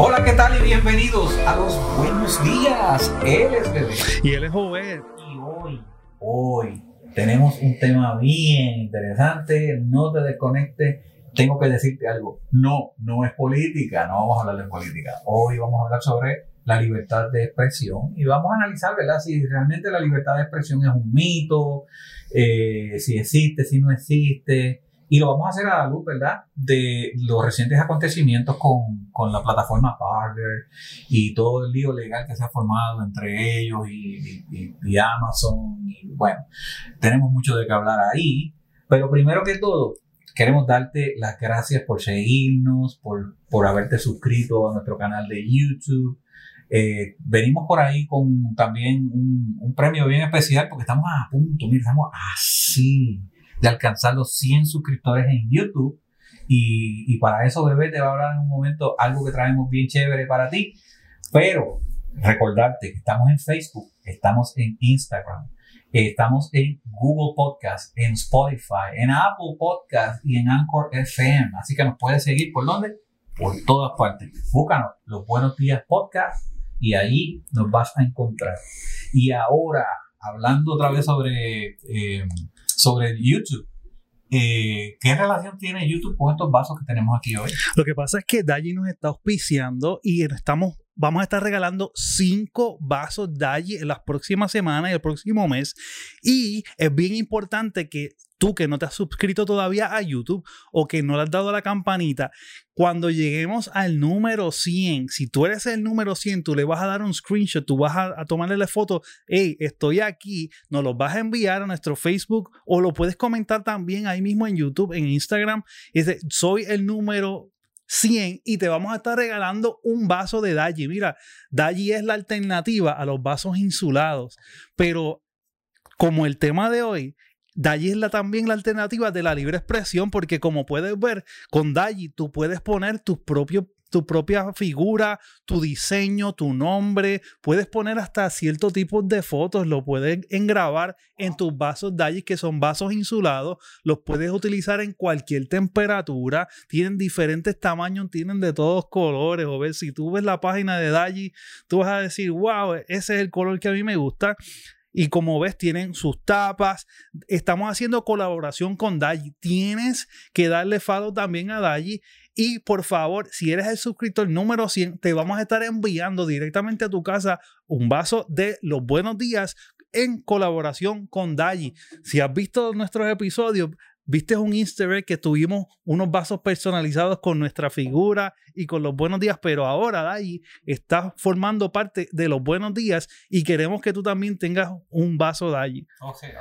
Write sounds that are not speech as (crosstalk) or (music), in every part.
Hola, ¿qué tal? Y bienvenidos a los buenos días. Él es bebé. Y él es joven. Y hoy, hoy, tenemos un tema bien interesante. No te desconectes. Tengo que decirte algo. No, no es política. No vamos a hablar de política. Hoy vamos a hablar sobre la libertad de expresión y vamos a analizar, ¿verdad? Si realmente la libertad de expresión es un mito, eh, si existe, si no existe. Y lo vamos a hacer a la luz, ¿verdad? De los recientes acontecimientos con, con la plataforma Parler y todo el lío legal que se ha formado entre ellos y, y, Amazon. Y bueno, tenemos mucho de qué hablar ahí. Pero primero que todo, queremos darte las gracias por seguirnos, por, por haberte suscrito a nuestro canal de YouTube. Eh, venimos por ahí con también un, un, premio bien especial porque estamos a punto, mira, estamos así de alcanzar los 100 suscriptores en YouTube. Y, y, para eso, bebé, te va a hablar en un momento algo que traemos bien chévere para ti. Pero recordarte que estamos en Facebook, estamos en Instagram, estamos en Google Podcast, en Spotify, en Apple Podcast y en Anchor FM. Así que nos puedes seguir por dónde? Por todas partes. Búscanos los Buenos Días Podcast y ahí nos vas a encontrar. Y ahora, hablando otra vez sobre, eh, sobre YouTube. Eh, ¿Qué relación tiene YouTube con estos vasos que tenemos aquí hoy? Lo que pasa es que Daji nos está auspiciando y estamos, vamos a estar regalando cinco vasos Daji en las próximas semanas y el próximo mes. Y es bien importante que tú que no te has suscrito todavía a YouTube o que no le has dado la campanita, cuando lleguemos al número 100, si tú eres el número 100, tú le vas a dar un screenshot, tú vas a, tomarle la foto, hey, estoy aquí, nos lo vas a enviar a nuestro Facebook o lo puedes comentar también ahí mismo en YouTube, en Instagram, dice, soy el número 100 y te vamos a estar regalando un vaso de Daji. Mira, Daji es la alternativa a los vasos insulados, pero como el tema de hoy Daji es también la alternativa de la libre expresión, porque como puedes ver, con Daji tú puedes poner tus propios tu propia figura, tu diseño, tu nombre. Puedes poner hasta cierto tipo de fotos, lo puedes engrabar en tus vasos Daji, que son vasos insulados. Los puedes utilizar en cualquier temperatura. Tienen diferentes tamaños, tienen de todos colores. O ver, si tú ves la página de Daji, tú vas a decir, wow, ese es el color que a mí me gusta. Y como ves, tienen sus tapas. Estamos haciendo colaboración con Daji. Tienes que darle follow también a Daji. Y por favor, si eres el suscriptor número 100, te vamos a estar enviando directamente a tu casa un vaso de los buenos días en colaboración con Daji. Si has visto nuestros episodios, Viste un easter egg que tuvimos unos vasos personalizados con nuestra figura y con los buenos días, pero ahora Dayi está formando parte de los buenos días y queremos que tú también tengas un vaso Dayi. O sea,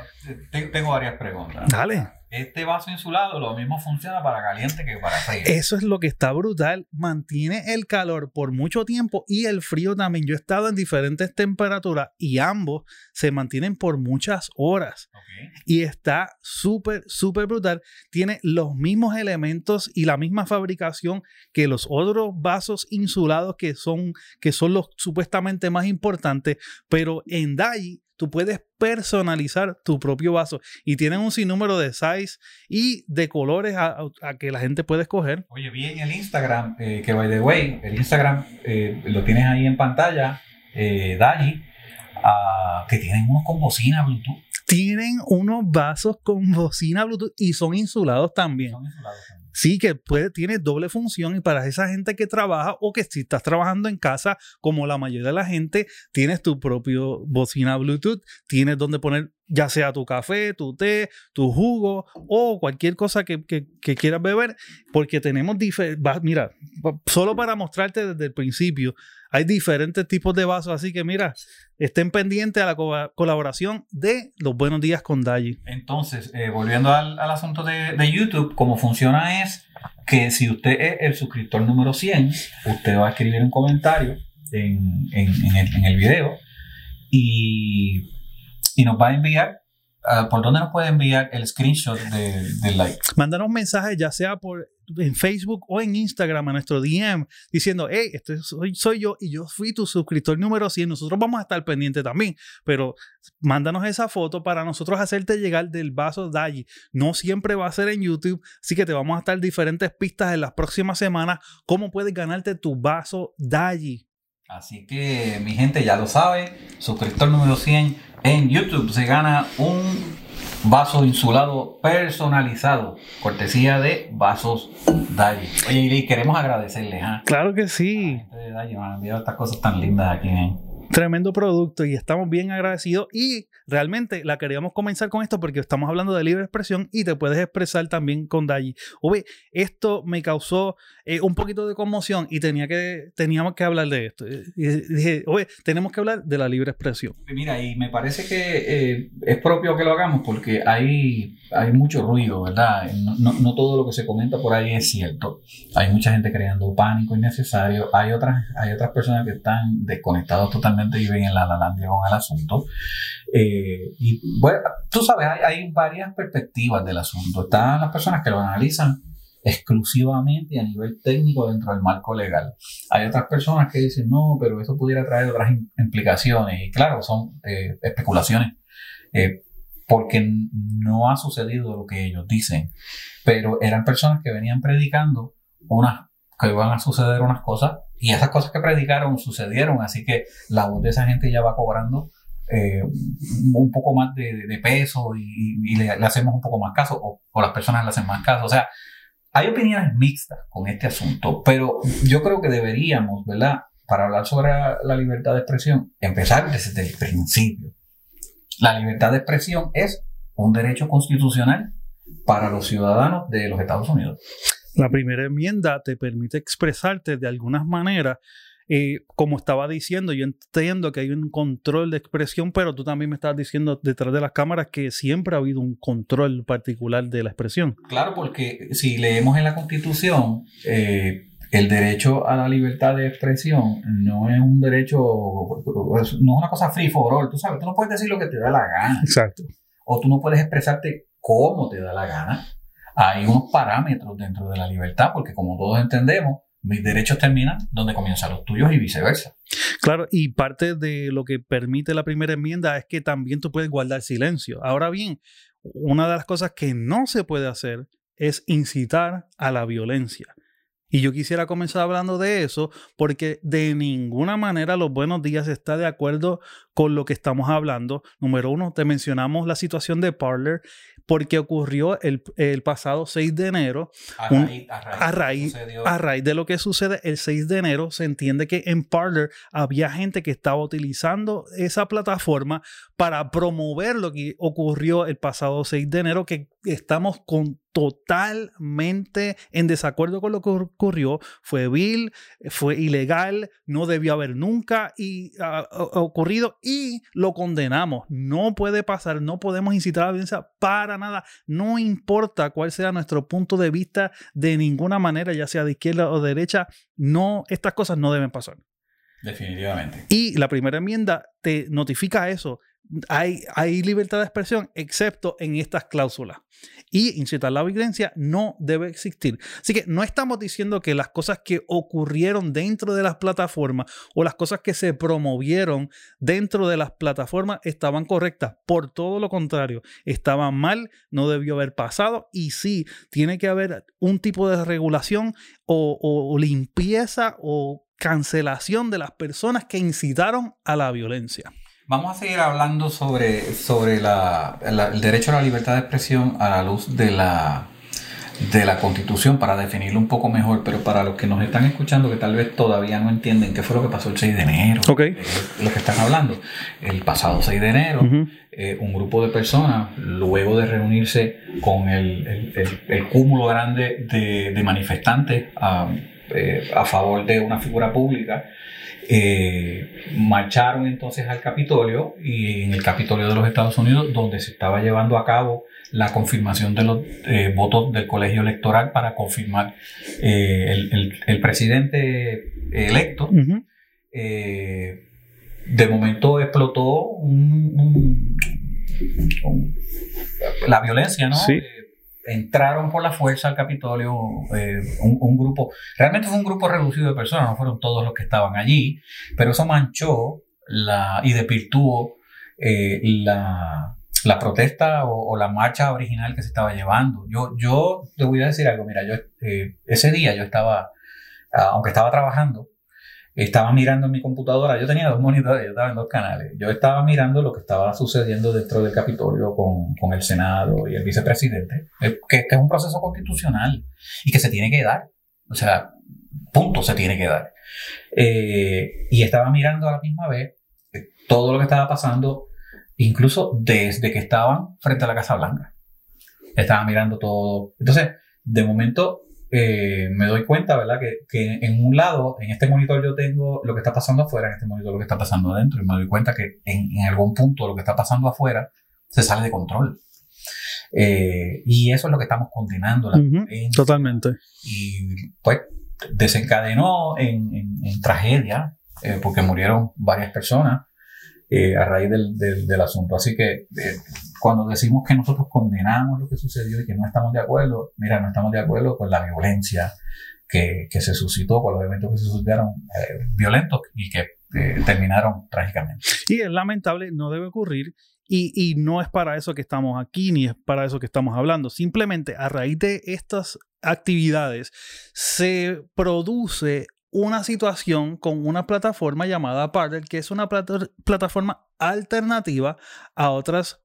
tengo varias preguntas. Dale este vaso insulado lo mismo funciona para caliente que para frío. Eso es lo que está brutal. Mantiene el calor por mucho tiempo y el frío también. Yo he estado en diferentes temperaturas y ambos se mantienen por muchas horas. Okay. Y está súper, súper brutal. Tiene los mismos elementos y la misma fabricación que los otros vasos insulados que son, que son los supuestamente más importantes. Pero en DAI tú puedes personalizar tu propio vaso y tienen un sinnúmero de size y de colores a, a que la gente puede escoger. Oye, vi en el Instagram, eh, que by the way, el Instagram eh, lo tienes ahí en pantalla, eh, Dali, uh, que tienen unos con bocina Bluetooth. Tienen unos vasos con bocina Bluetooth y son insulados también. Son insulados también. Sí, que puede, tiene doble función y para esa gente que trabaja o que si estás trabajando en casa, como la mayoría de la gente, tienes tu propio bocina Bluetooth, tienes donde poner ya sea tu café, tu té, tu jugo o cualquier cosa que, que, quieras beber, porque tenemos diferentes, mira, solo para mostrarte desde el principio, hay diferentes tipos de vasos, así que mira, estén pendientes a la co colaboración de los buenos días con Daji. Entonces, eh, volviendo al, asunto de, de, YouTube, cómo funciona es que si usted es el suscriptor número 100, usted va a escribir un comentario en, en, en, el, en el, video y, y, nos va a enviar ah, ¿por dónde nos puede enviar el screenshot del de like? Mándanos mensajes, ya sea por en Facebook o en Instagram a nuestro DM diciendo, hey, este soy, soy yo y yo fui tu suscriptor número 100. Nosotros vamos a estar pendientes también, pero mándanos esa foto para nosotros hacerte llegar del vaso Daji. No siempre va a ser en YouTube, así que te vamos a estar diferentes pistas en las próximas semanas cómo puedes ganarte tu vaso Daji. Así que mi gente ya lo sabe, suscriptor número 100 en YouTube se gana un vaso insulado personalizado, cortesía de Vasos Dalle. Oye, y queremos agradecerles. ¿ah? Claro que sí. De Dalle, me han enviado estas cosas tan lindas aquí. ¿eh? Tremendo producto y estamos bien agradecidos y realmente la queríamos comenzar con esto porque estamos hablando de libre expresión y te puedes expresar también con Daji. Oye, esto me causó eh, un poquito de conmoción y tenía que, teníamos que hablar de esto. Dije, oye, tenemos que hablar de la libre expresión. Mira, y me parece que eh, es propio que lo hagamos porque hay, hay mucho ruido, ¿verdad? No, no, todo lo que se comenta por ahí es cierto. Hay mucha gente creando pánico innecesario. Hay otras, hay otras personas que están desconectadas totalmente y ven en la Lalandia con el asunto. Eh, y bueno, tú sabes, hay, varias perspectivas del asunto. Están las personas que lo analizan exclusivamente a nivel técnico dentro del marco legal. Hay otras personas que dicen, no, pero eso pudiera traer otras implicaciones. Y claro, son eh, especulaciones, eh, porque no ha sucedido lo que ellos dicen. Pero eran personas que venían predicando unas que iban a suceder unas cosas y esas cosas que predicaron sucedieron, así que la voz de esa gente ya va cobrando eh, un poco más de, peso y, le, hacemos un poco más caso o, las personas le hacen más caso. O sea, hay opiniones mixtas con este asunto, pero yo creo que deberíamos, ¿verdad? Para hablar sobre la libertad de expresión, empezar desde el principio. La libertad de expresión es un derecho constitucional para los ciudadanos de los Estados Unidos. La primera enmienda te permite expresarte de algunas maneras. Eh, como estaba diciendo, yo entiendo que hay un control de expresión, pero tú también me estás diciendo detrás de las cámaras que siempre ha habido un control particular de la expresión. Claro, porque si leemos en la Constitución, eh, el derecho a la libertad de expresión no es un derecho, no es una cosa free for all, tú sabes, tú no puedes decir lo que te da la gana. Exacto. O tú no puedes expresarte como te da la gana hay unos parámetros dentro de la libertad, porque como todos entendemos, mis derechos terminan donde comienzan los tuyos y viceversa. Claro, y parte de lo que permite la primera enmienda es que también tú puedes guardar silencio. Ahora bien, una de las cosas que no se puede hacer es incitar a la violencia. Y yo quisiera comenzar hablando de eso porque de ninguna manera los buenos días está de acuerdo con lo que estamos hablando. Número uno, te mencionamos la situación de Parler porque ocurrió el, pasado 6 de enero. A raíz, a, raíz, de lo que sucede el 6 de enero, se entiende que en Parler había gente que estaba utilizando esa plataforma para promover lo que ocurrió el pasado 6 de enero, que estamos con totalmente en desacuerdo con lo que ocurrió. Fue vil, fue ilegal, no debió haber nunca y, ocurrido y lo condenamos. No puede pasar, no podemos incitar a la violencia para nada. No importa cuál sea nuestro punto de vista de ninguna manera, ya sea de izquierda o derecha, no, estas cosas no deben pasar. Definitivamente. Y la primera enmienda te notifica eso hay, libertad de expresión, excepto en estas cláusulas. Y incitar la violencia no debe existir. Así que no estamos diciendo que las cosas que ocurrieron dentro de las plataformas o las cosas que se promovieron dentro de las plataformas estaban correctas. Por todo lo contrario, estaban mal, no debió haber pasado. Y sí, tiene que haber un tipo de regulación o limpieza o cancelación de las personas que incitaron a la violencia. Vamos a seguir hablando sobre, sobre la, el derecho a la libertad de expresión a la luz de la, de la Constitución para definirlo un poco mejor, pero para los que nos están escuchando que tal vez todavía no entienden qué fue lo que pasó el 6 de enero, okay. lo que están hablando, el pasado 6 de enero, eh, un grupo de personas, luego de reunirse con el, el, el, cúmulo grande de, de manifestantes a, eh, a favor de una figura pública, eh, marcharon entonces al Capitolio y en el Capitolio de los Estados Unidos, donde se estaba llevando a cabo la confirmación de los eh, votos del colegio electoral para confirmar eh, el, presidente electo. de momento explotó un, la violencia, ¿no? Sí. Entraron por la fuerza al Capitolio eh, un, grupo, realmente fue un grupo reducido de personas, no fueron todos los que estaban allí, pero eso manchó la, y despirtuó eh, la, la, protesta o, la marcha original que se estaba llevando. Yo, yo te voy a decir algo, mira, yo eh, ese día yo estaba, aunque estaba trabajando, estaba mirando en mi computadora, yo tenía dos monitores, yo estaba en dos canales, yo estaba mirando lo que estaba sucediendo dentro del Capitolio con, con el Senado y el vicepresidente, que, que, es un proceso constitucional y que se tiene que dar, o sea, punto, se tiene que dar. Eh, y estaba mirando a la misma vez todo lo que estaba pasando, incluso desde que estaban frente a la Casa Blanca. Estaba mirando todo. Entonces, de momento, eh, me doy cuenta, ¿verdad? Que, que, en un lado, en este monitor yo tengo lo que está pasando afuera, en este monitor lo que está pasando adentro, y me doy cuenta que en, en algún punto lo que está pasando afuera se sale de control. Eh, y eso es lo que estamos condenando. La uh -huh, totalmente. Y pues desencadenó en, en, en tragedia, eh, porque murieron varias personas a raíz del, del, del, asunto. Así que cuando decimos que nosotros condenamos lo que sucedió y que no estamos de acuerdo, mira, no estamos de acuerdo con la violencia que, que se suscitó, con los eventos que se suscitaron eh, violentos y que eh, terminaron trágicamente. Y es lamentable, no debe ocurrir. Y, y, no es para eso que estamos aquí, ni es para eso que estamos hablando. Simplemente a raíz de estas actividades se produce una situación con una plataforma llamada Parler, que es una plat plataforma alternativa a otras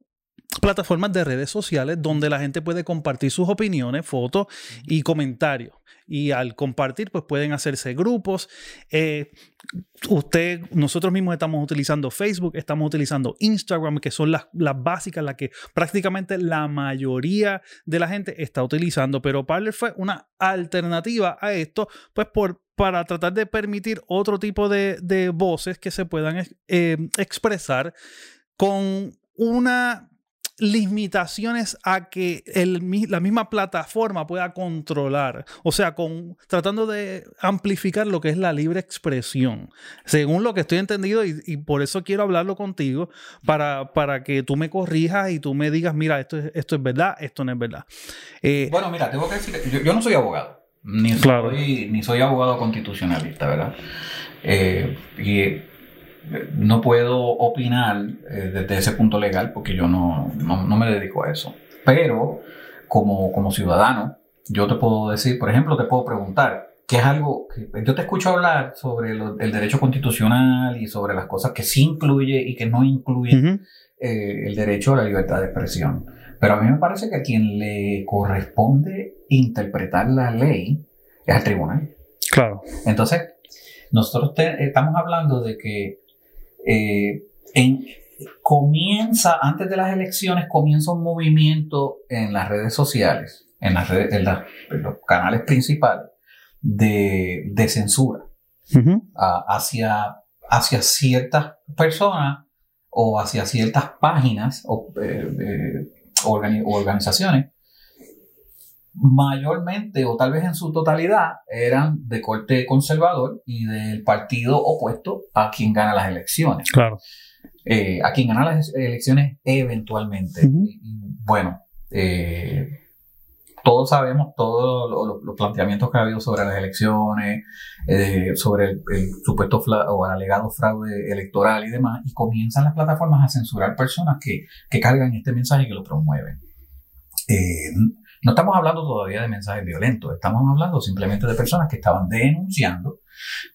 plataformas de redes sociales donde la gente puede compartir sus opiniones, fotos y comentarios. Y al compartir, pues pueden hacerse grupos. Eh, usted, nosotros mismos estamos utilizando Facebook, estamos utilizando Instagram, que son las, las básicas, las que prácticamente la mayoría de la gente está utilizando. Pero Parler fue una alternativa a esto, pues por, para tratar de permitir otro tipo de, de voces que se puedan eh, expresar con una limitaciones a que el, la misma plataforma pueda controlar, o sea, con, tratando de amplificar lo que es la libre expresión, según lo que estoy entendido y, y por eso quiero hablarlo contigo, para, para, que tú me corrijas y tú me digas, mira, esto es, esto es verdad, esto no es verdad. Eh, bueno, mira, tengo que decir, yo, yo no soy abogado, ni, claro. soy, ni soy abogado constitucionalista, ¿verdad? Eh, y no puedo opinar eh, desde ese punto legal porque yo no, no, no, me dedico a eso. Pero como, como ciudadano, yo te puedo decir, por ejemplo, te puedo preguntar, ¿qué es algo que yo te escucho hablar sobre lo, el derecho constitucional y sobre las cosas que sí incluye y que no incluye uh -huh. eh, el derecho a la libertad de expresión? Pero a mí me parece que a quien le corresponde interpretar la ley es al tribunal. Claro. Entonces, nosotros te, estamos hablando de que eh, en, comienza, antes de las elecciones, comienza un movimiento en las redes sociales, en, las redes, en, la, en los canales principales, de, de censura uh -huh. a, hacia, hacia ciertas personas o hacia ciertas páginas o, eh, eh, organi organizaciones mayormente o tal vez en su totalidad eran de corte conservador y del partido opuesto a quien gana las elecciones. Claro. Eh, a quien gana las elecciones eventualmente. Uh -huh. bueno, eh, todos sabemos todos los, los planteamientos que ha habido sobre las elecciones, eh, sobre el, el supuesto o el alegado fraude electoral y demás, y comienzan las plataformas a censurar personas que, que cargan este mensaje y que lo promueven. No estamos hablando todavía de mensajes violentos, estamos hablando simplemente de personas que estaban denunciando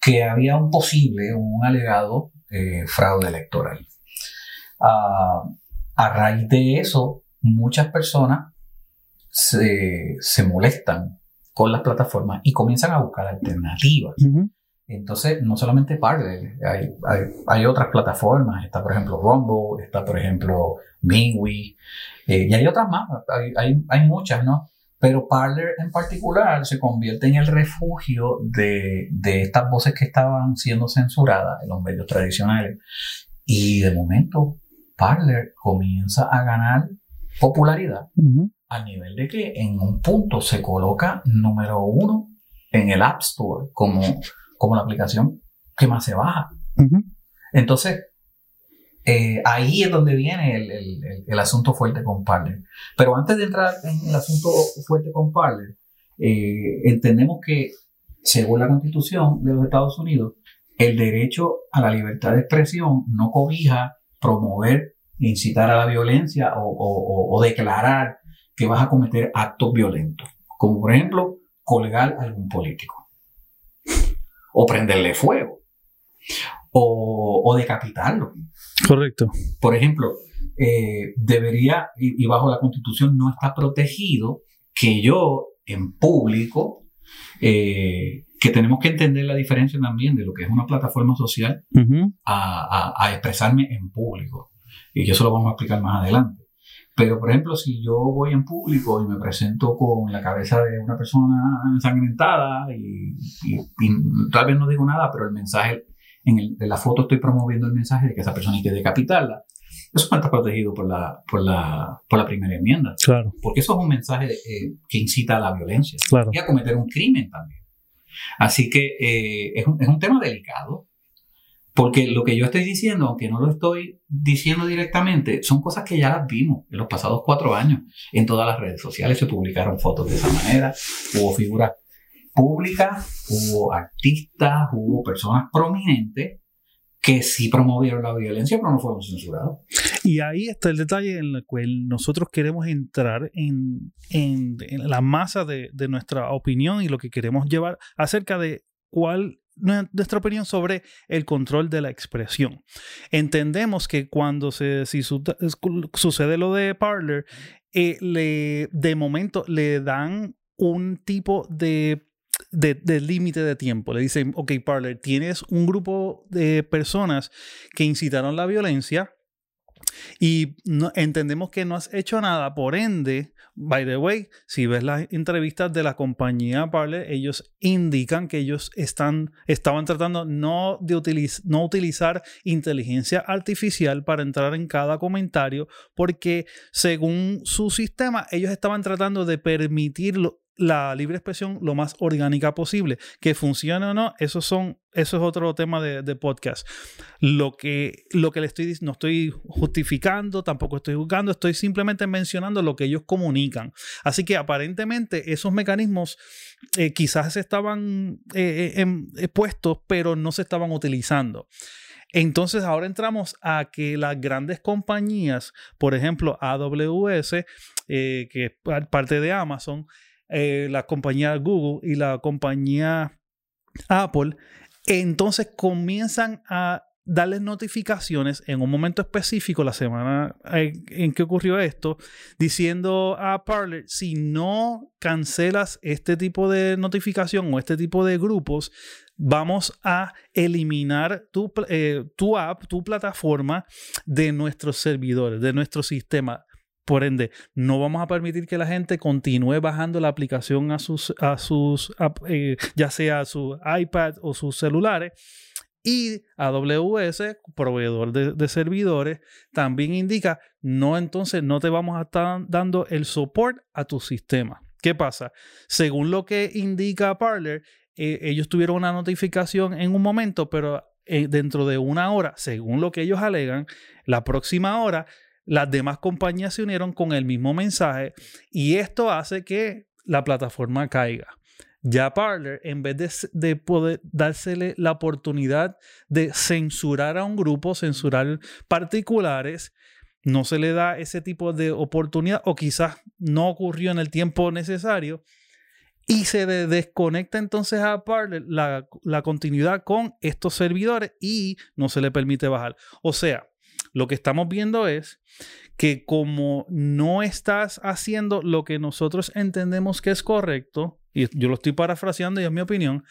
que había un posible, un alegado eh, fraude electoral. Uh, a raíz de eso, muchas personas se, molestan con las plataformas y comienzan a buscar alternativas. Entonces, no solamente Parler, hay, hay, hay, otras plataformas, está por ejemplo Rumble, está por ejemplo Mingui, eh, y hay otras más, hay, hay, hay, muchas, ¿no? Pero Parler en particular se convierte en el refugio de, de estas voces que estaban siendo censuradas en los medios tradicionales. Y de momento, Parler comienza a ganar popularidad uh -huh. al nivel de que en un punto se coloca número uno en el App Store como, como la aplicación que más se baja. Uh -huh. Entonces, eh, ahí es donde viene el, el, el, asunto fuerte con Parler. Pero antes de entrar en el asunto fuerte con Parler, eh, entendemos que, según la Constitución de los Estados Unidos, el derecho a la libertad de expresión no cobija promover, incitar a la violencia o, o, o declarar que vas a cometer actos violentos, como por ejemplo colgar a algún político o prenderle fuego o, o decapitarlo. Correcto. Por ejemplo, eh, debería, y, bajo la constitución no está protegido que yo en público, eh, que tenemos que entender la diferencia también de lo que es una plataforma social a, a, expresarme en público. Y eso lo vamos a explicar más adelante. Pero, por ejemplo, si yo voy en público y me presento con la cabeza de una persona ensangrentada y, y tal vez no digo nada, pero el mensaje en, la foto estoy promoviendo el mensaje de que esa persona hay que decapitarla. Eso no está protegido por la, por la, por la primera enmienda. Claro. Porque eso es un mensaje eh, que incita a la violencia claro. y a cometer un crimen también. Así que eh, es, un, es un tema delicado. Porque lo que yo estoy diciendo, aunque no lo estoy diciendo directamente, son cosas que ya las vimos en los pasados cuatro años. En todas las redes sociales se publicaron fotos de esa manera, hubo figuras públicas, hubo artistas, hubo personas prominentes que sí promovieron la violencia, pero no fueron censurados. Y ahí está el detalle en el cual nosotros queremos entrar en, en, la masa de, de, nuestra opinión y lo que queremos llevar acerca de cuál nuestra opinión sobre el control de la expresión. Entendemos que cuando se, si sucede lo de Parler, eh, le, de momento le dan un tipo de de, límite de tiempo. Le dicen, ok, Parler, tienes un grupo de personas que incitaron la violencia y no, entendemos que no has hecho nada. Por ende, by the way, si ves las entrevistas de la compañía Parler, ellos indican que ellos están, estaban tratando no de no utilizar inteligencia artificial para entrar en cada comentario, porque según su sistema, ellos estaban tratando de permitirlo la libre expresión lo más orgánica posible. Que funcione o no, eso, son, eso es otro tema de, podcast. Lo que, lo que le estoy no estoy justificando, tampoco estoy juzgando, estoy simplemente mencionando lo que ellos comunican. Así que aparentemente esos mecanismos eh, quizás estaban eh, eh, puestos, pero no se estaban utilizando. Entonces ahora entramos a que las grandes compañías, por ejemplo AWS, que es parte de Amazon, eh, la compañía Google y la compañía Apple, entonces comienzan a darles notificaciones en un momento específico, la semana en, que ocurrió esto, diciendo a Parler, si no cancelas este tipo de notificación o este tipo de grupos, vamos a eliminar tu, eh, tu app, tu plataforma de nuestros servidores, de nuestro sistema. Por ende, no vamos a permitir que la gente continúe bajando la aplicación a sus, a sus eh, ya sea a su iPad o sus celulares. Y AWS, proveedor de, servidores, también indica, no, entonces no te vamos a estar dando el support a tu sistema. ¿Qué pasa? Según lo que indica Parler, eh, ellos tuvieron una notificación en un momento, pero eh, dentro de una hora, según lo que ellos alegan, la próxima hora las demás compañías se unieron con el mismo mensaje y esto hace que la plataforma caiga. Ya Parler, en vez de, poder dársele la oportunidad de censurar a un grupo, censurar particulares, no se le da ese tipo de oportunidad o quizás no ocurrió en el tiempo necesario y se desconecta entonces a Parler la, la continuidad con estos servidores y no se le permite bajar. O sea, lo que estamos viendo es que como no estás haciendo lo que nosotros entendemos que es correcto, y yo lo estoy parafraseando y es mi opinión,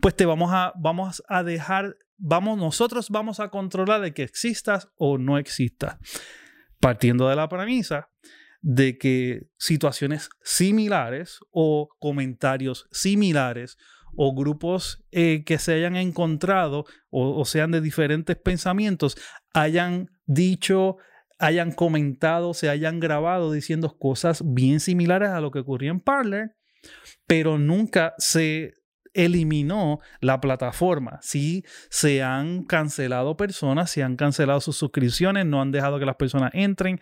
pues te vamos a, vamos a dejar, vamos, nosotros vamos a controlar de que existas o no existas, partiendo de la premisa de que situaciones similares o comentarios similares o grupos eh, que se hayan encontrado o, sean de diferentes pensamientos hayan dicho, hayan comentado, se hayan grabado diciendo cosas bien similares a lo que ocurría en Parler, pero nunca se eliminó la plataforma. Sí, se han cancelado personas, se han cancelado sus suscripciones, no han dejado que las personas entren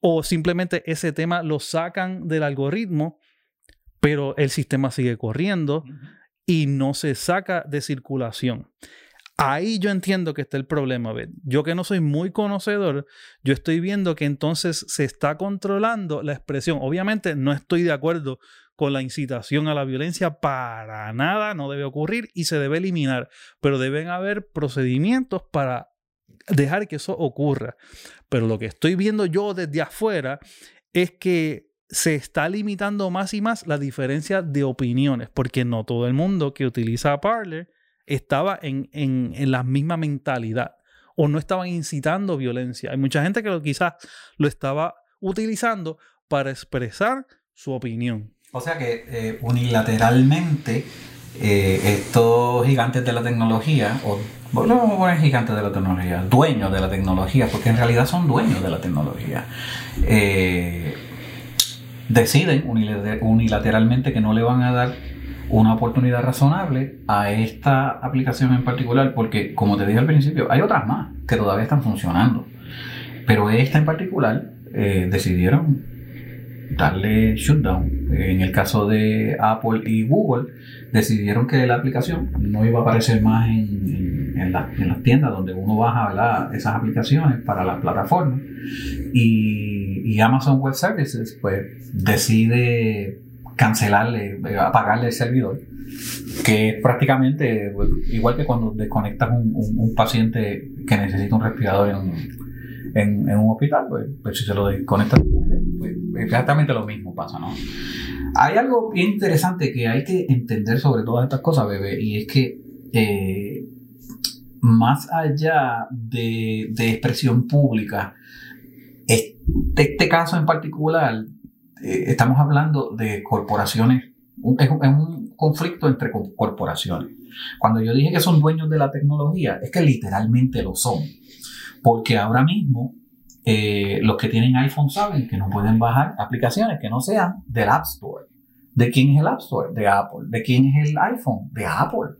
o simplemente ese tema lo sacan del algoritmo, pero el sistema sigue corriendo y no se saca de circulación. Ahí yo entiendo que está el problema. Yo que no soy muy conocedor, yo estoy viendo que entonces se está controlando la expresión. Obviamente no estoy de acuerdo con la incitación a la violencia para nada, no debe ocurrir y se debe eliminar, pero deben haber procedimientos para dejar que eso ocurra. Pero lo que estoy viendo yo desde afuera es que se está limitando más y más la diferencia de opiniones, porque no todo el mundo que utiliza Parler estaba en, la misma mentalidad o no estaban incitando violencia. Hay mucha gente que lo, quizás lo estaba utilizando para expresar su opinión. O sea que eh, unilateralmente eh, estos gigantes de la tecnología, o volvemos a poner gigantes de la tecnología, dueños de la tecnología, porque en realidad son dueños de la tecnología, eh, deciden unilateralmente que no le van a dar una oportunidad razonable a esta aplicación en particular, porque como te dije al principio, hay otras más que todavía están funcionando, pero esta en particular eh, decidieron darle shutdown. En el caso de Apple y Google, decidieron que la aplicación no iba a aparecer más en, en, las tiendas donde uno baja esas aplicaciones para las plataformas. Y, y Amazon Web Services, pues, decide cancelarle, eh, apagarle el servidor, que es prácticamente pues, igual que cuando desconectas un, un, paciente que necesita un respirador en, en, un hospital, pues, pues, si se lo desconectas, pues, exactamente lo mismo pasa, ¿no? Hay algo interesante que hay que entender sobre todas estas cosas, bebé, y es que eh, más allá de, de expresión pública, este, este caso en particular eh, estamos hablando de corporaciones, es, un, conflicto entre corporaciones. Cuando yo dije que son dueños de la tecnología, es que literalmente lo son. Porque ahora mismo eh, los que tienen iPhone saben que no pueden bajar aplicaciones que no sean del App Store. ¿De quién es el App Store? De Apple. ¿De quién es el iPhone? De Apple.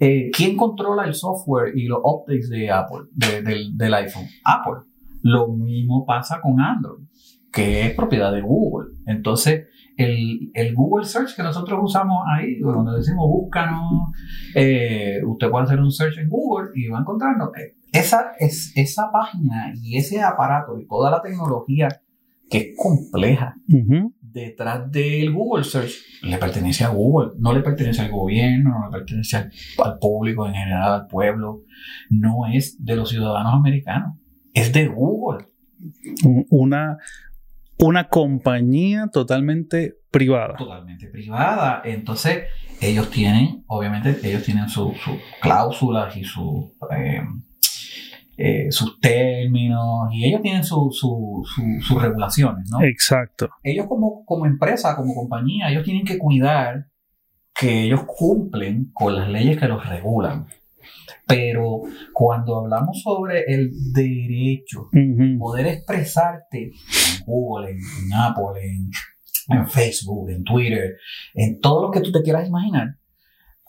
Eh, ¿Quién controla el software y los updates de Apple, del, del iPhone? Apple. Lo mismo pasa con Android que es propiedad de Google. Entonces, el, Google Search que nosotros usamos ahí, cuando decimos búscanos, eh, usted puede hacer un search en Google y va a encontrarnos. Eh, esa, es, esa página y ese aparato y toda la tecnología que es compleja detrás del Google Search le pertenece a Google, no le pertenece al gobierno, no le pertenece al, al público en general, al pueblo, no es de los ciudadanos americanos, es de Google. Una, una compañía totalmente privada. Totalmente privada. Entonces, ellos tienen, obviamente, ellos tienen sus cláusulas y eh, eh, sus términos y ellos tienen sus regulaciones, ¿no? Exacto. Ellos como, como empresa, como compañía, ellos tienen que cuidar que ellos cumplen con las leyes que los regulan. Pero cuando hablamos sobre el derecho, poder expresarte en Google, en, Apple, en, Facebook, en Twitter, en todo lo que tú te quieras imaginar,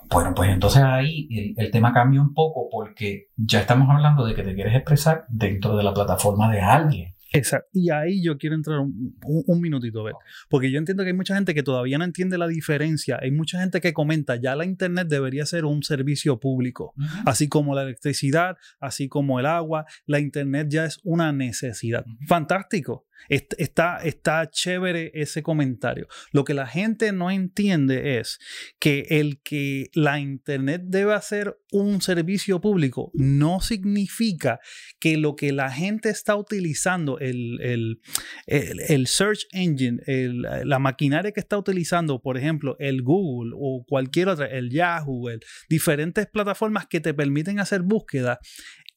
bueno, pues entonces ahí el, el, tema cambia un poco porque ya estamos hablando de que te quieres expresar dentro de la plataforma de alguien. Exacto. Y ahí yo quiero entrar un, minutito, ver. Porque yo entiendo que hay mucha gente que todavía no entiende la diferencia. Hay mucha gente que comenta, ya la Internet debería ser un servicio público. Así como la electricidad, así como el agua. La Internet ya es una necesidad. Fantástico. Está, chévere ese comentario. Lo que la gente no entiende es que el que la Internet debe ser un servicio público no significa que lo que la gente está utilizando, el, el, el, search engine, la maquinaria que está utilizando, por ejemplo, el Google o cualquier otra, el Yahoo, diferentes plataformas que te permiten hacer búsqueda,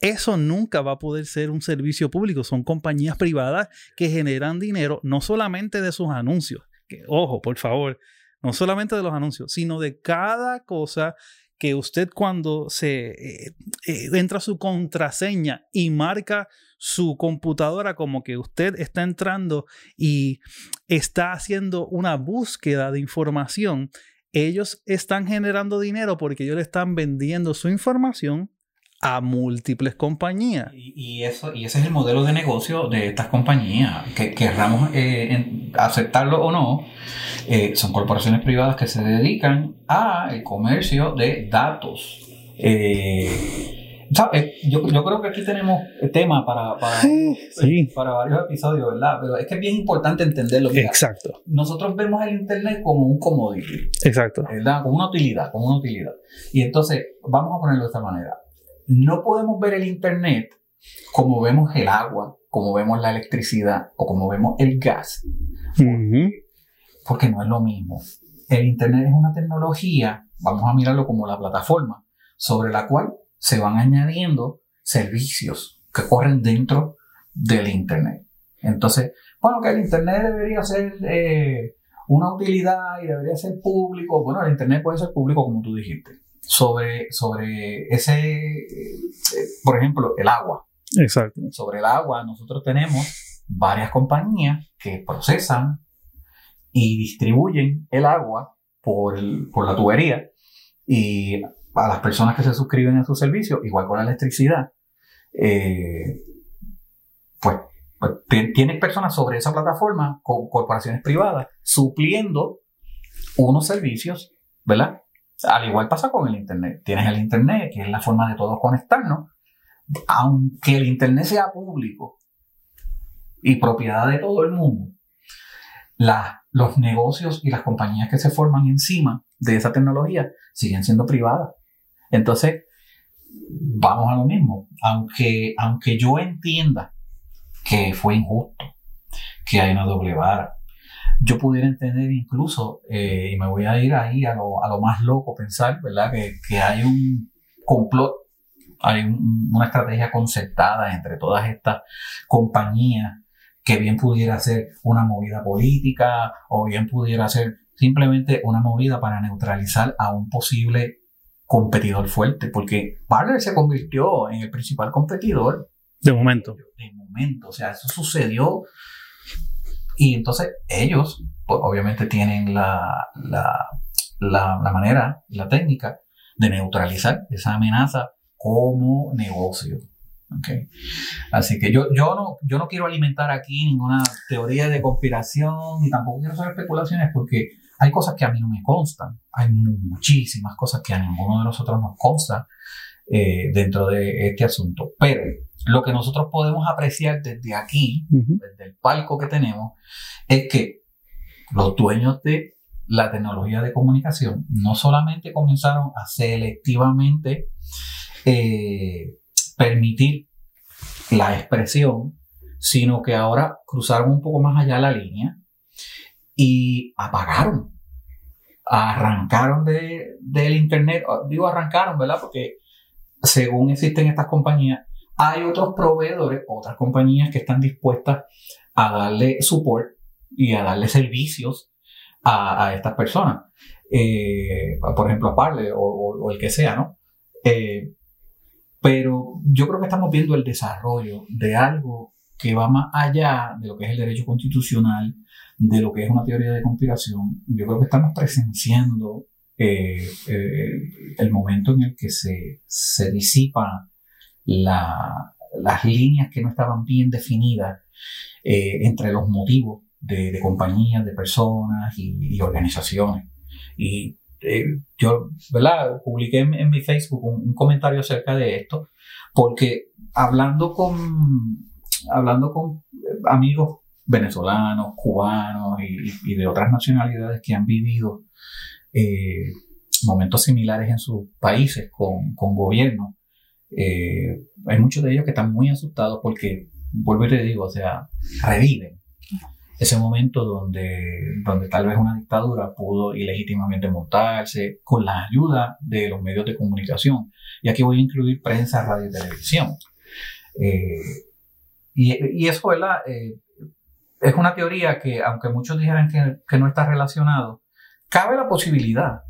eso nunca va a poder ser un servicio público. Son compañías privadas que generan dinero no solamente de sus anuncios, que, ojo, por favor, no solamente de los anuncios, sino de cada cosa que usted cuando se eh, eh, entra su contraseña y marca su computadora como que usted está entrando y está haciendo una búsqueda de información, ellos están generando dinero porque ellos le están vendiendo su información a múltiples compañías. Y, eso, y ese es el modelo de negocio de estas compañías, que querramos eh, aceptarlo o no, eh, son corporaciones privadas que se dedican al comercio de datos. Eh, yo, yo, creo que aquí tenemos tema para, para, para, varios episodios, ¿verdad? Pero es que es bien importante entenderlo. Exacto. Nosotros vemos el Internet como un commodity. Exacto. ¿verdad? Como una utilidad, como una utilidad. Y entonces, vamos a ponerlo de esta manera no podemos ver el Internet como vemos el agua, como vemos la electricidad o como vemos el gas, porque no es lo mismo. El Internet es una tecnología, vamos a mirarlo como la plataforma, sobre la cual se van añadiendo servicios que corren dentro del Internet. Entonces, bueno, que el Internet debería ser eh, una utilidad y debería ser público. Bueno, el Internet puede ser público como tú dijiste sobre, sobre ese, eh, por ejemplo, el agua. Exacto. Sobre el agua, nosotros tenemos varias compañías que procesan y distribuyen el agua por, por la tubería y a las personas que se suscriben a su servicio, igual con la electricidad, eh, pues, pues tienes personas sobre esa plataforma, con corporaciones privadas, supliendo unos servicios, ¿verdad? Al igual pasa con el Internet. Tienes el Internet, que es la forma de todos conectarnos. Aunque el Internet sea público y propiedad de todo el mundo, los negocios y las compañías que se forman encima de esa tecnología siguen siendo privadas. Entonces, vamos a lo mismo. Aunque, aunque yo entienda que fue injusto, que hay una doble vara, yo pudiera entender incluso, eh, y me voy a ir ahí a lo, a lo más loco, pensar, ¿verdad? Que, que hay un complot, hay una estrategia concertada entre todas estas compañías que bien pudiera ser una movida política o bien pudiera ser simplemente una movida para neutralizar a un posible competidor fuerte, porque Parler se convirtió en el principal competidor. De momento. De momento, o sea, eso sucedió y entonces ellos, pues, obviamente, tienen la, la, la, la manera, la técnica de neutralizar esa amenaza como negocio. Okay. Así que yo, yo, no, yo no quiero alimentar aquí ninguna teoría de conspiración ni tampoco quiero hacer especulaciones porque hay cosas que a mí no me constan. Hay muchísimas cosas que a ninguno de nosotros nos consta eh, dentro de este asunto. Pero lo que nosotros podemos apreciar desde aquí, desde el palco que tenemos, es que los dueños de la tecnología de comunicación no solamente comenzaron a selectivamente eh, permitir la expresión, sino que ahora cruzaron un poco más allá la línea y apagaron, arrancaron de, del Internet, digo arrancaron, ¿verdad? Porque según existen estas compañías, hay otros proveedores, otras compañías que están dispuestas a darle support y a darle servicios a, estas personas. Eh, por ejemplo, a Parle o, el que sea, ¿no? Eh, pero yo creo que estamos viendo el desarrollo de algo que va más allá de lo que es el derecho constitucional, de lo que es una teoría de conspiración. Yo creo que estamos presenciando eh, el momento en el que se, se disipa las líneas que no estaban bien definidas eh, entre los motivos de, compañías, de personas y, organizaciones. Y eh, yo, ¿verdad? Publiqué en, mi Facebook un, comentario acerca de esto, porque hablando con, hablando con amigos venezolanos, cubanos y, de otras nacionalidades que han vivido eh, momentos similares en sus países con, con gobiernos, eh, hay muchos de ellos que están muy asustados porque, vuelvo y te digo, o sea, reviven ese momento donde, donde tal vez una dictadura pudo ilegítimamente montarse con la ayuda de los medios de comunicación. Y aquí voy a incluir prensa, radio y televisión. Eh, y, y, eso. Eh, es una teoría que, aunque muchos dijeran que, que no está relacionado, cabe la posibilidad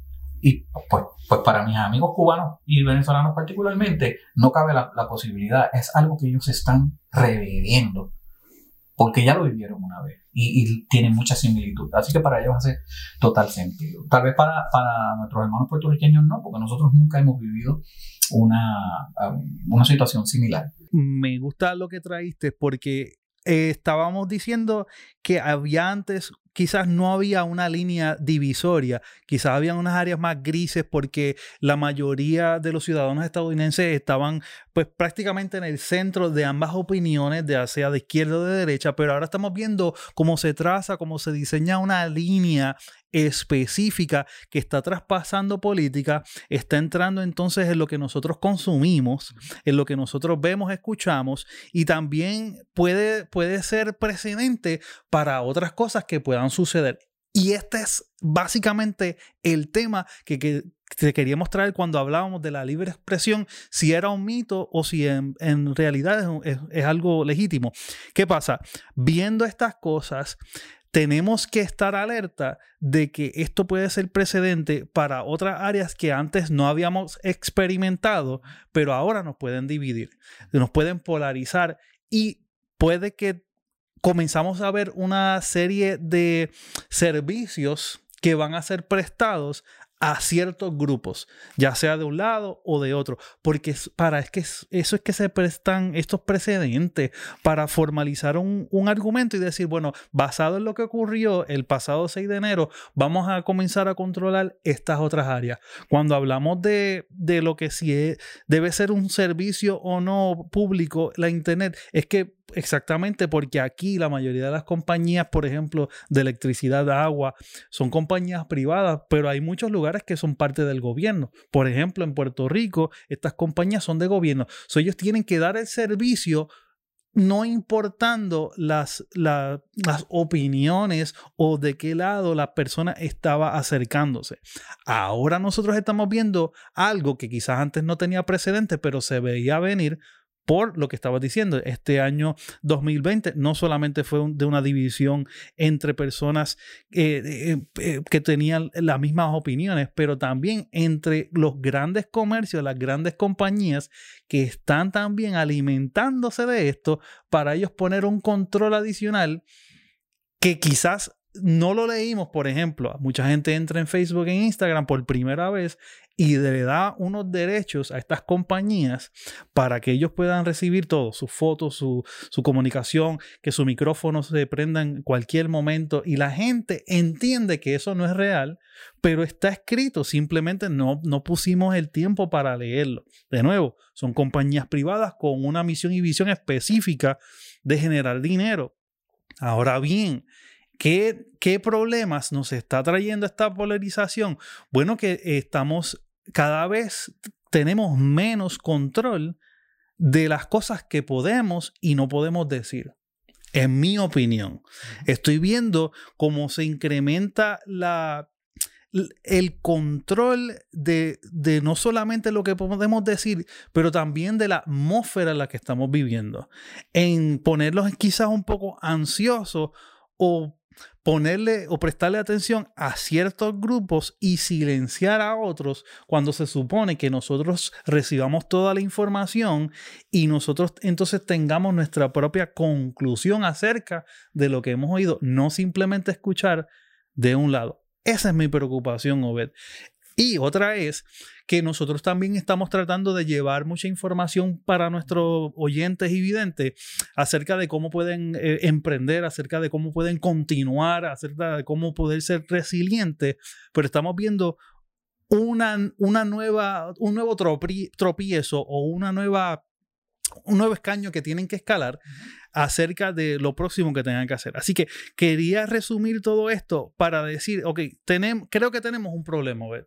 y pues, pues para mis amigos cubanos y venezolanos particularmente, no cabe la, posibilidad. Es algo que ellos están reviviendo porque ya lo vivieron una vez y, tienen mucha similitud. Así que para ellos hace total sentido. Tal vez para, para nuestros hermanos puertorriqueños no, porque nosotros nunca hemos vivido una, um, una situación similar. Me gusta lo que traíste porque eh, estábamos diciendo que había antes quizás no había una línea divisoria, quizás había unas áreas más grises porque la mayoría de los ciudadanos estadounidenses estaban pues prácticamente en el centro de ambas opiniones, de sea de izquierda o de derecha, pero ahora estamos viendo cómo se traza, cómo se diseña una línea específica que está traspasando política, está entrando entonces en lo que nosotros consumimos, en lo que nosotros vemos, escuchamos y también puede, puede ser precedente para otras cosas que puedan suceder. Y este es básicamente el tema que, que, te quería mostrar cuando hablábamos de la libre expresión, si era un mito o si en, realidad es, es, algo legítimo. ¿Qué pasa? Viendo estas cosas, tenemos que estar alerta de que esto puede ser precedente para otras áreas que antes no habíamos experimentado, pero ahora nos pueden dividir, nos pueden polarizar y puede que comenzamos a ver una serie de servicios que van a ser prestados a ciertos grupos, ya sea de un lado o de otro, porque para es que eso es que se prestan estos precedentes para formalizar un, un, argumento y decir, bueno, basado en lo que ocurrió el pasado 6 de enero, vamos a comenzar a controlar estas otras áreas. Cuando hablamos de, de lo que si debe ser un servicio o no público, la Internet, es que Exactamente, porque aquí la mayoría de las compañías, por ejemplo, de electricidad, de agua, son compañías privadas, pero hay muchos lugares que son parte del gobierno. Por ejemplo, en Puerto Rico, estas compañías son de gobierno. ellos tienen que dar el servicio no importando las, las opiniones o de qué lado la persona estaba acercándose. Ahora nosotros estamos viendo algo que quizás antes no tenía precedente, pero se veía venir por lo que estabas diciendo. Este año 2020 no solamente fue de una división entre personas eh, eh, eh, que tenían las mismas opiniones, pero también entre los grandes comercios, las grandes compañías que están también alimentándose de esto para ellos poner un control adicional que quizás no lo leímos, por ejemplo, mucha gente entra en Facebook e Instagram por primera vez y le da unos derechos a estas compañías para que ellos puedan recibir todo, sus fotos, su, su comunicación, que su micrófono se prenda en cualquier momento y la gente entiende que eso no es real, pero está escrito, simplemente no, no pusimos el tiempo para leerlo. De nuevo, son compañías privadas con una misión y visión específica de generar dinero. Ahora bien, ¿Qué, ¿Qué, problemas nos está trayendo esta polarización? Bueno, que estamos cada vez tenemos menos control de las cosas que podemos y no podemos decir. En mi opinión, estoy viendo cómo se incrementa la, el control de, de, no solamente lo que podemos decir, pero también de la atmósfera en la que estamos viviendo. En ponerlos quizás un poco ansiosos o ponerle o prestarle atención a ciertos grupos y silenciar a otros cuando se supone que nosotros recibamos toda la información y nosotros entonces tengamos nuestra propia conclusión acerca de lo que hemos oído, no simplemente escuchar de un lado. Esa es mi preocupación, Obed. Y otra es que nosotros también estamos tratando de llevar mucha información para nuestros oyentes y videntes acerca de cómo pueden eh, emprender, acerca de cómo pueden continuar, acerca de cómo poder ser resilientes, pero estamos viendo una, una nueva, un nuevo tropiezo o una nueva un nuevo escaño que tienen que escalar acerca de lo próximo que tengan que hacer. Así que quería resumir todo esto para decir, ok, tenemos, creo que tenemos un problema, ¿ver?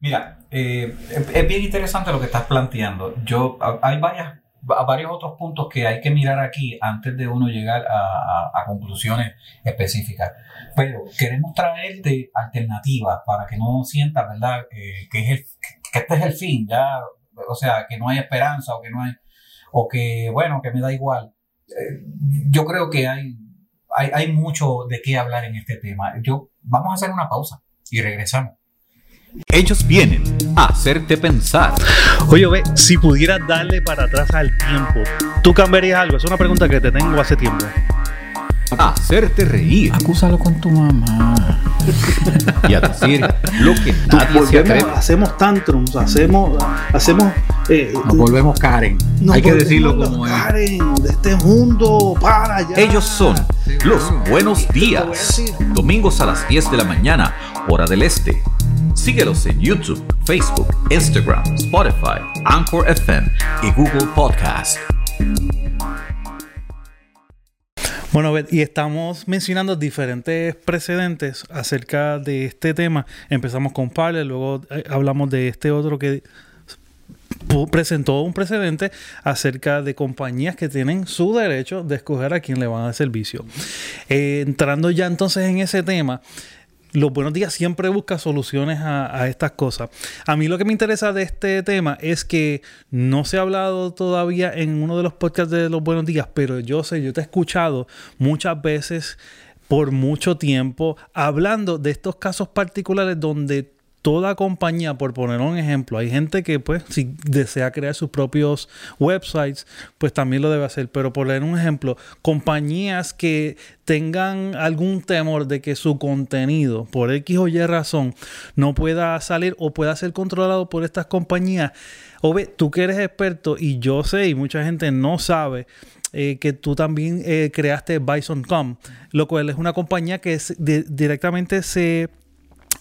Mira, eh, es bien interesante lo que estás planteando. Yo, hay varias, varios otros puntos que hay que mirar aquí antes de uno llegar a, conclusiones específicas. Pero queremos traerte alternativas para que no sientas, ¿verdad?, eh, que, es que este es el fin, ya, o sea, que no hay esperanza o que no hay, o que, bueno, que me da igual. Eh, yo creo que hay, hay, hay mucho de qué hablar en este tema. Yo, vamos a hacer una pausa y regresamos. Ellos vienen a hacerte pensar. Oye, ve, si pudieras darle para atrás al tiempo, ¿tú cambiarías algo? Es una pregunta que te tengo hace tiempo. hacerte reír Acúsalo con tu mamá. y a decir lo que nadie se atreve. hacemos tantrums, hacemos, hacemos eh, Nos volvemos Karen. nos Hay que decirlo como es. Karen de este mundo, para ya. Ellos son los buenos a días. Domingos a las 10 de la mañana, hora del este. Síguelos en YouTube, Facebook, Instagram, Spotify, Anchor FM y Google Podcast. Bueno, y estamos mencionando diferentes precedentes acerca de este tema. Empezamos con Parler, luego eh, hablamos de este otro que presentó un precedente acerca de compañías que tienen su derecho de escoger a quién le van a dar servicio. Eh, entrando ya entonces en ese tema, los buenos días siempre busca soluciones a, estas cosas. A mí lo que me interesa de este tema es que no se ha hablado todavía en uno de los podcasts de los buenos días, pero yo sé, yo te he escuchado muchas veces por mucho tiempo hablando de estos casos particulares donde toda compañía, por poner un ejemplo, hay gente que pues si desea crear sus propios websites, pues también lo debe hacer, pero por poner un ejemplo, compañías que tengan algún temor de que su contenido, por X o Y razón, no pueda salir o pueda ser controlado por estas compañías, Ove, tú que eres experto y yo sé y mucha gente no sabe, eh, que tú también eh, creaste Bison.com, lo cual es una compañía que es- di- directamente se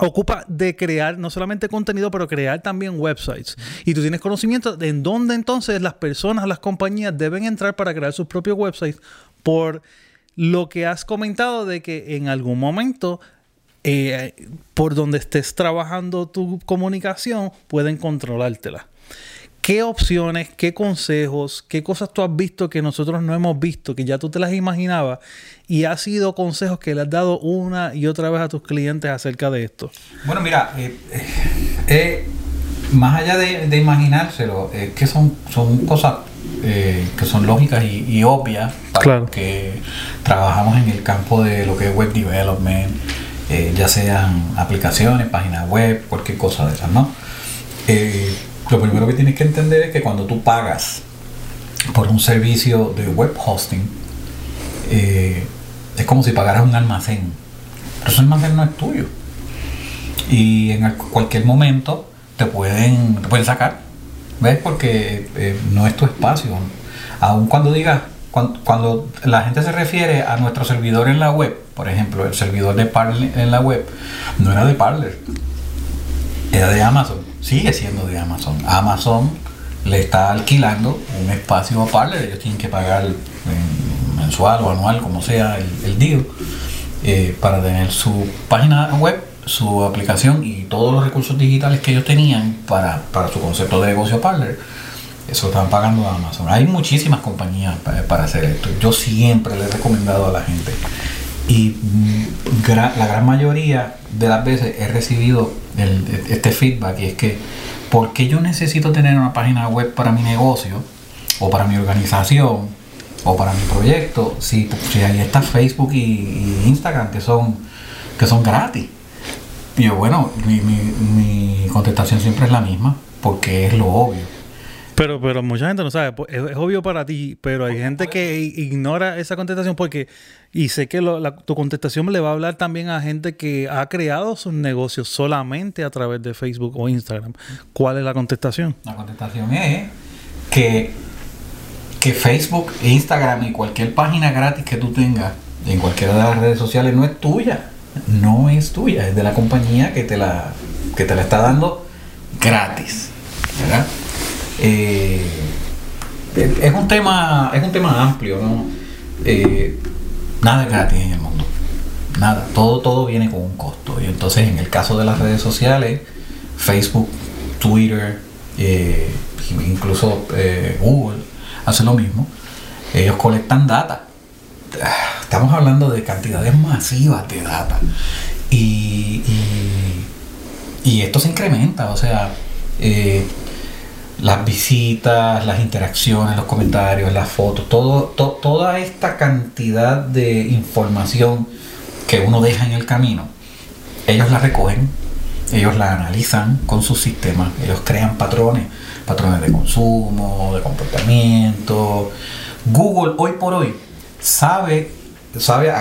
ocupa de crear no solamente contenido, pero crear también websites. Y tú tienes conocimiento de en dónde entonces las personas, las compañías deben entrar para crear sus propios websites por lo que has comentado de que en algún momento eh, por donde estés trabajando tu comunicación pueden controlártela. ¿Qué opciones, qué consejos, qué cosas tú has visto que nosotros no hemos visto, que ya tú te las imaginabas y ha sido consejos que le has dado una y otra vez a tus clientes acerca de esto? Bueno, mira, eh, eh, eh, más allá de, de imaginárselo, es que son, son cosas eh, que son lógicas y, y obvias para Claro. los que trabajamos en el campo de lo que es web development, eh, ya sean aplicaciones, páginas web, cualquier cosa de esas, ¿no? Eh, lo primero que tienes que entender es que cuando tú pagas por un servicio de web hosting, eh, es como si pagaras un almacén. Pero ese almacén no es tuyo y en al- cualquier momento te pueden, te pueden sacar, ¿ves? Porque eh, no es tu espacio. Aun cuando digas, cuando, cuando la gente se refiere a nuestro servidor en la web, por ejemplo, el servidor de Parler en la web, no era de Parler, era de Amazon, sigue siendo de Amazon. Amazon le está alquilando un espacio a Parler, ellos tienen que pagar mensual o anual, como sea el, el deal, eh, para tener su página web, su aplicación y todos los recursos digitales que ellos tenían para, para su concepto de negocio Parler. Eso estaban pagando Amazon. Hay muchísimas compañías pa- para hacer esto. Yo siempre le he recomendado a la gente. Y la gran mayoría de las veces he recibido este feedback y es que, ¿por qué yo necesito tener una página web para mi negocio o para mi organización o para mi proyecto si, si ahí está Facebook y, y Instagram que son, que son gratis? Y yo, bueno, mi, mi, mi contestación siempre es la misma porque es lo obvio. Pero, pero mucha gente no sabe. Es, es obvio para ti, pero hay gente que ignora esa contestación porque, y sé que lo- la- tu contestación le va a hablar también a gente que ha creado sus negocios solamente a través de Facebook o Instagram. ¿Cuál es la contestación? La contestación es que, que Facebook, Instagram y cualquier página gratis que tú tengas en cualquiera de las redes sociales no es tuya. No es tuya, es de la compañía que te la, que te la está dando gratis. ¿verdad? Eh, es un tema, es un tema amplio, ¿no? Eh, nada es gratis en el mundo. Nada, todo, todo viene con un costo. Y entonces en el caso de las redes sociales, Facebook, Twitter, eh, incluso Google, hacen lo mismo. Ellos colectan data. Estamos hablando de cantidades masivas de data. Y, y, esto se incrementa, o sea, las visitas, las interacciones, los comentarios, las fotos, toda esta cantidad de información que uno deja en el camino, ellos la recogen, ellos la analizan con sus sistemas, ellos crean patrones, patrones de consumo, de comportamiento. Google hoy por hoy sabe sabe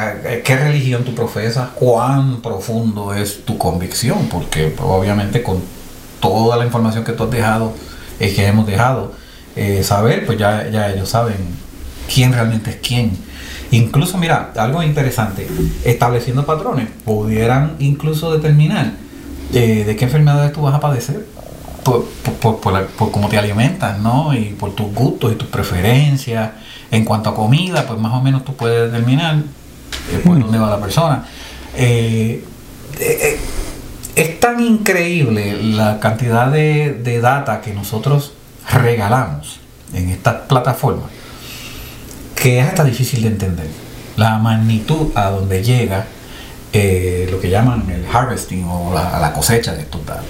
qué religión tú profesas, cuán profundo es tu convicción, porque obviamente con toda la información que tú has dejado y que hemos dejado eh, saber, pues ya, ya ellos saben quién realmente es quién. Incluso, mira, algo interesante, estableciendo patrones, pudieran incluso determinar eh, de qué enfermedades tú vas a padecer por, por, por, por cómo te alimentas, ¿no? Y por tus gustos y tus preferencias. En cuanto a comida, pues más o menos tú puedes determinar eh, por dónde va la persona. Eh, eh, eh, es tan increíble la cantidad de, de data que nosotros regalamos en estas plataformas que es hasta difícil de entender. La magnitud a donde llega eh, lo que llaman el harvesting o la, cosecha de estos datos.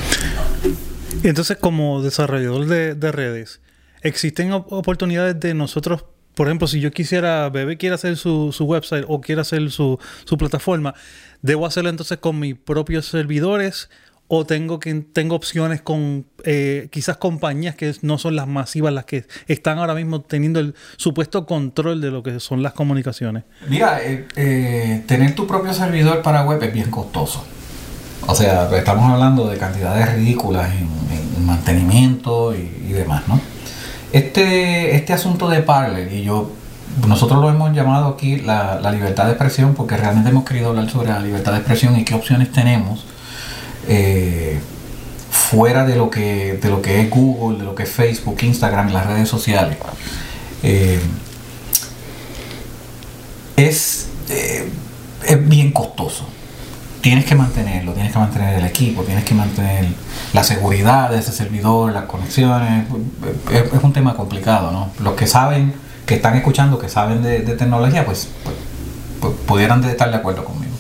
Entonces, como desarrollador de, de redes, ¿existen op- oportunidades de nosotros, por ejemplo, si yo quisiera, Bebé quiere hacer su, website o quiere hacer su plataforma, ¿debo hacerlo entonces con mis propios servidores? ¿O tengo, que, tengo opciones con eh, quizás compañías que no son las masivas, las que están ahora mismo teniendo el supuesto control de lo que son las comunicaciones? Mira, eh, eh, tener tu propio servidor para web es bien costoso. O sea, estamos hablando de cantidades ridículas en, en mantenimiento y, y demás, ¿no? Este, este asunto de Parler, y yo, nosotros lo hemos llamado aquí la, libertad de expresión, porque realmente hemos querido hablar sobre la libertad de expresión y qué opciones tenemos eh, fuera de lo, que, de lo que es Google, de lo que es Facebook, Instagram, las redes sociales. Eh, es, eh, es bien costoso. Tienes que mantenerlo, tienes que mantener el equipo, tienes que mantener la seguridad de ese servidor, las conexiones. Es, es un tema complicado, ¿no? Los que saben, que están escuchando, que saben de, tecnología, pues, pues, pudieran estar de acuerdo conmigo.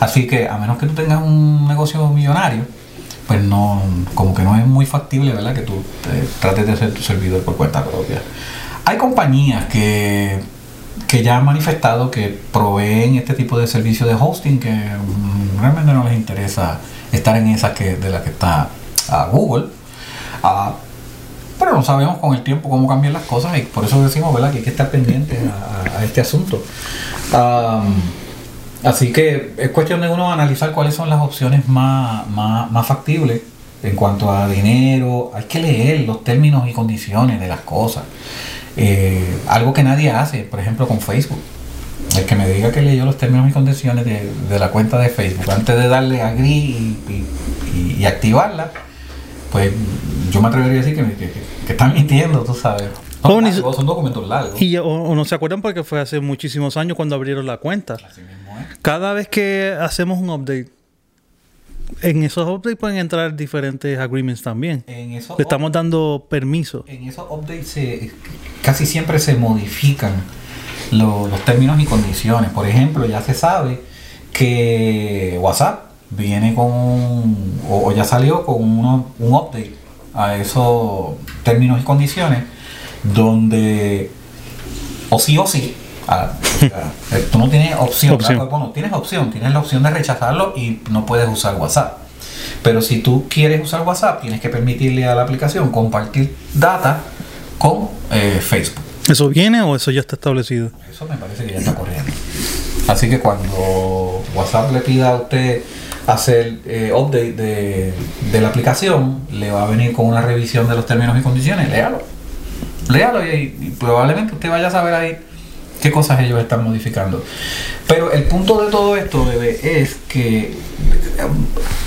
Así que a menos que tú tengas un negocio millonario, pues no, como que no es muy factible, ¿verdad? Que tú eh, trates de hacer tu servidor por cuenta propia. Hay compañías que, que ya han manifestado que proveen este tipo de servicio de hosting que mm, realmente no les interesa estar en esa que, de la que está ah, Google. Ah, pero no sabemos con el tiempo cómo cambian las cosas y por eso decimos ¿verdad? que hay que estar pendientes a, este asunto. Así que es cuestión de uno analizar cuáles son las opciones más, más, más factibles en cuanto a dinero. Hay que leer los términos y condiciones de las cosas. Eh, algo que nadie hace, por ejemplo, con Facebook. El que me diga que leyó los términos y condiciones de, la cuenta de Facebook antes de darle a y- y activarla, pues yo me atrevería a decir que, que- están mintiendo, tú sabes. Oh, Son, largos, son documentos largos. Y o, o no se acuerdan porque fue hace muchísimos años cuando abrieron la cuenta. Así mismo es. Cada vez que hacemos un update, en esos updates pueden entrar diferentes agreements también. En esos Le estamos dando permiso. en esos updates se- casi siempre se modifican lo- los términos y condiciones. Por ejemplo, ya se sabe que WhatsApp viene con un- o, o ya salió con uno- un update a esos términos y condiciones donde o sí o sí (laughs) tú no tienes opción, Opción. bueno tienes opción tienes la opción de rechazarlo y no puedes usar WhatsApp pero si tú quieres usar WhatsApp tienes que permitirle a la aplicación compartir data con eh, Facebook ¿Eso viene o eso ya está establecido? eso me parece que ya está corriendo. Así que cuando WhatsApp le pida a usted hacer eh, update de, de la aplicación, le va a venir con una revisión de los términos y condiciones. Léalo. Léalo y, probablemente usted vaya a saber ahí qué cosas ellos están modificando. Pero el punto de todo esto, bebé, es que eh,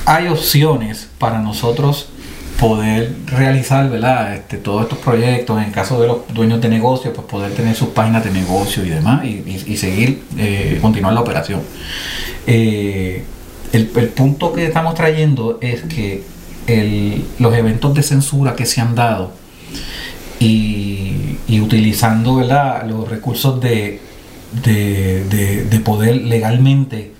hay opciones para nosotros poder realizar ¿verdad? Este, todos estos proyectos, en caso de los dueños de negocios, pues poder tener sus páginas de negocio y demás, y, seguir, eh, continuar la operación. El, el punto que estamos trayendo es que el- los eventos de censura que se han dado y, utilizando ¿verdad? los recursos de, de, de- de poder legalmente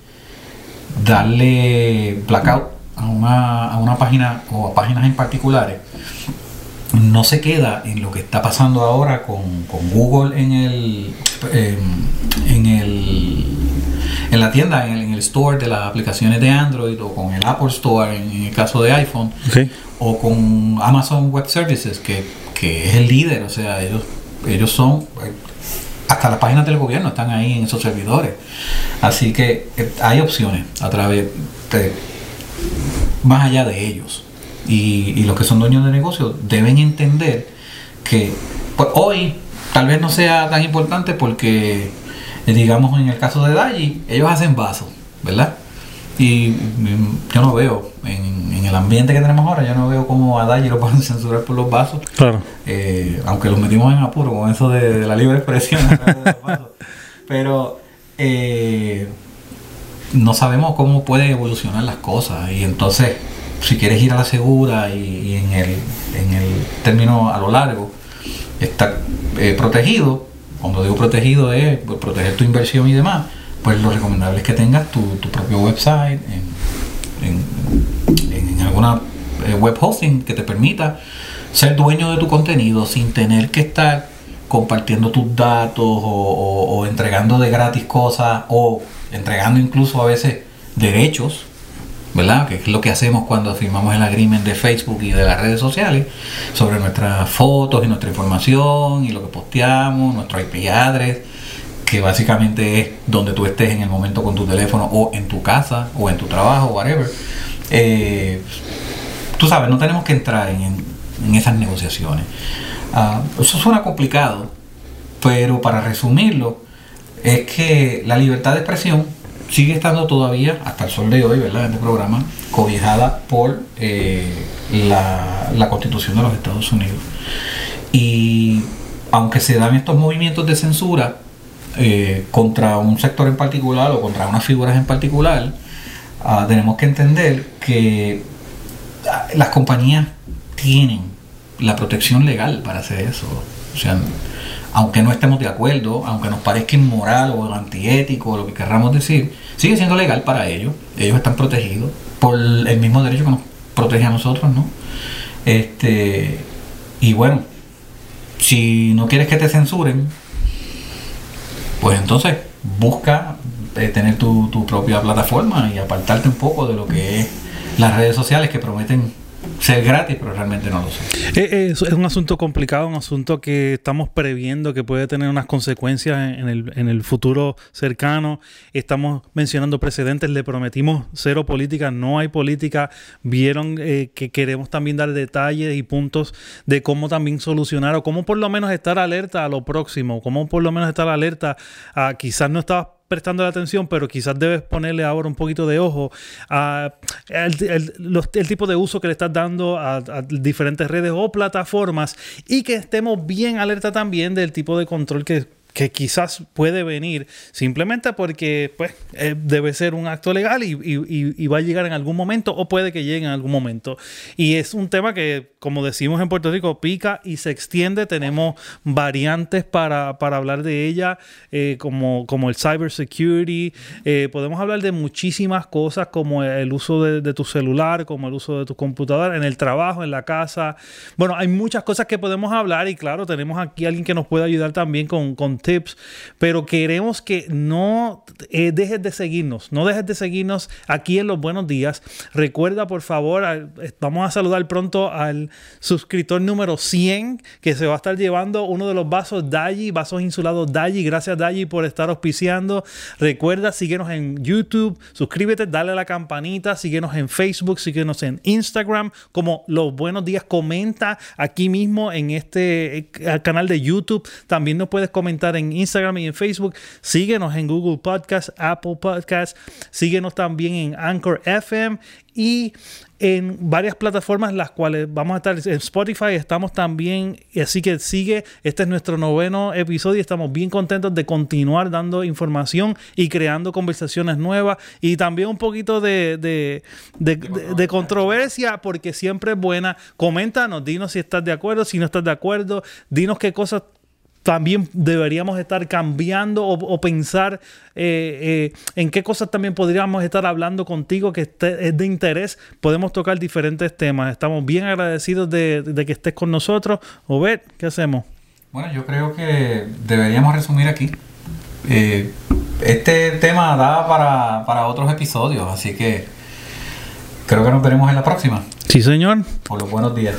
darle blackout a una, a una página o a páginas en particulares, no se queda en lo que está pasando ahora con, con Google en el, em, en el en la tienda, en el, en el store de las aplicaciones de Android o con el Apple Store en, en el caso de iPhone o con Amazon Web Services, que, que es el líder, o sea, ellos, ellos son, hasta las páginas del gobierno están ahí en esos servidores. Así que eh, hay opciones a través de, más allá de ellos. Y, y los que son dueños de negocios deben entender que pues, hoy tal vez no sea tan importante porque, eh, digamos, en el caso de Daji, ellos hacen vasos, ¿verdad? Y yo no veo, en, en el ambiente que tenemos ahora, yo no veo cómo a Daji lo pueden (laughs) censurar por los vasos. Claro. Eh, aunque los metimos en apuro con eso de, de la libre expresión. a través (laughs) de los vasos. Pero eh, no sabemos cómo pueden evolucionar las cosas. Y entonces, si quieres ir a la segura y, y en, el, en el término a lo largo, estar eh, protegido, cuando digo protegido es pues, proteger tu inversión y demás, pues lo recomendable es que tengas tu, tu propio website en, en- alguna eh, web hosting que te permita ser dueño de tu contenido sin tener que estar compartiendo tus datos o- o entregando de gratis cosas o entregando incluso a veces derechos, ¿verdad? Que es lo que hacemos cuando firmamos el agreement de Facebook y de las redes sociales sobre nuestras fotos y nuestra información y lo que posteamos, nuestro IP address, que básicamente es donde tú estés en el momento con tu teléfono o en tu casa o en tu trabajo, whatever. Eh, tú sabes, no tenemos que entrar en, en esas negociaciones. Ah, eso suena complicado, pero para resumirlo, es que la libertad de expresión sigue estando todavía, hasta el sol de hoy, ¿verdad? En este programa, cobijada por eh, la, la Constitución de los Estados Unidos. Y aunque se dan estos movimientos de censura eh, contra un sector en particular o contra unas figuras en particular, ah, tenemos que entender que ah, las compañías tienen la protección legal para hacer eso. O sea, aunque no estemos de acuerdo, aunque nos parezca inmoral o antiético o lo que querramos decir, sigue siendo legal para ellos. Ellos están protegidos por el mismo derecho que nos protege a nosotros, ¿no? Este, y bueno, si no quieres que te censuren, pues entonces busca eh, tener tu, tu propia plataforma y apartarte un poco de lo que es las redes sociales que prometen ser gratis, pero realmente no lo son. Eh, eh, es un asunto complicado, un asunto que estamos previendo que puede tener unas consecuencias en en el, en el futuro cercano. Estamos mencionando precedentes, le prometimos cero política, no hay política. Vieron eh, que queremos también dar detalles y puntos de cómo también solucionar o cómo por lo menos estar alerta a lo próximo, cómo por lo menos estar alerta a quizás no estabas prestando la atención, pero quizás debes ponerle ahora un poquito de ojo a el, el- los- el tipo de uso que le estás dando a, a diferentes redes o plataformas y que estemos bien alerta también del tipo de control que, que quizás puede venir simplemente porque pues eh, debe ser un acto legal y, y- y- va a llegar en algún momento o puede que llegue en algún momento. Y es un tema que, como decimos en Puerto Rico, pica y se extiende. Tenemos variantes para, para hablar de ella, eh, como, como el cybersecurity. Eh, podemos hablar de muchísimas cosas como el uso de, tu celular, como el uso de tu computadora, en el trabajo, en la casa. Bueno, hay muchas cosas que podemos hablar y claro, tenemos aquí alguien que nos puede ayudar también con tips, pero queremos que no eh, dejes de seguirnos, no dejes de seguirnos aquí en los buenos días. Recuerda, por favor, eh, vamos a saludar pronto al suscriptor número 100 que se va a estar llevando uno de los vasos Daji, vasos insulados Daji. Gracias Daji por estar auspiciando. Recuerda, síguenos en YouTube, suscríbete, dale a la campanita, síguenos en Facebook, síguenos en Instagram, como los buenos días, comenta aquí mismo en este eh, canal de YouTube. También nos puedes comentar en Instagram y en Facebook. Síguenos en Google Podcast, Apple Podcast, síguenos también en Anchor FM y en varias plataformas las cuales vamos a estar en Spotify. Estamos también así que sigue. Este es nuestro noveno episodio. Estamos bien contentos de continuar dando información y creando conversaciones nuevas y también un poquito de- de- de controversia porque siempre es buena. Coméntanos dinos si estás de acuerdo si no estás de acuerdo dinos qué cosas también deberíamos estar cambiando o, o pensar eh, eh, en qué cosas también podríamos estar hablando contigo que esté- es de interés. Podemos tocar diferentes temas. Estamos bien agradecidos de, de que estés con nosotros. Obed, ¿qué hacemos? Bueno, yo creo que deberíamos resumir aquí. Eh, este tema da para, para otros episodios, así que creo que nos veremos en la próxima. Sí, señor. Por los buenos días.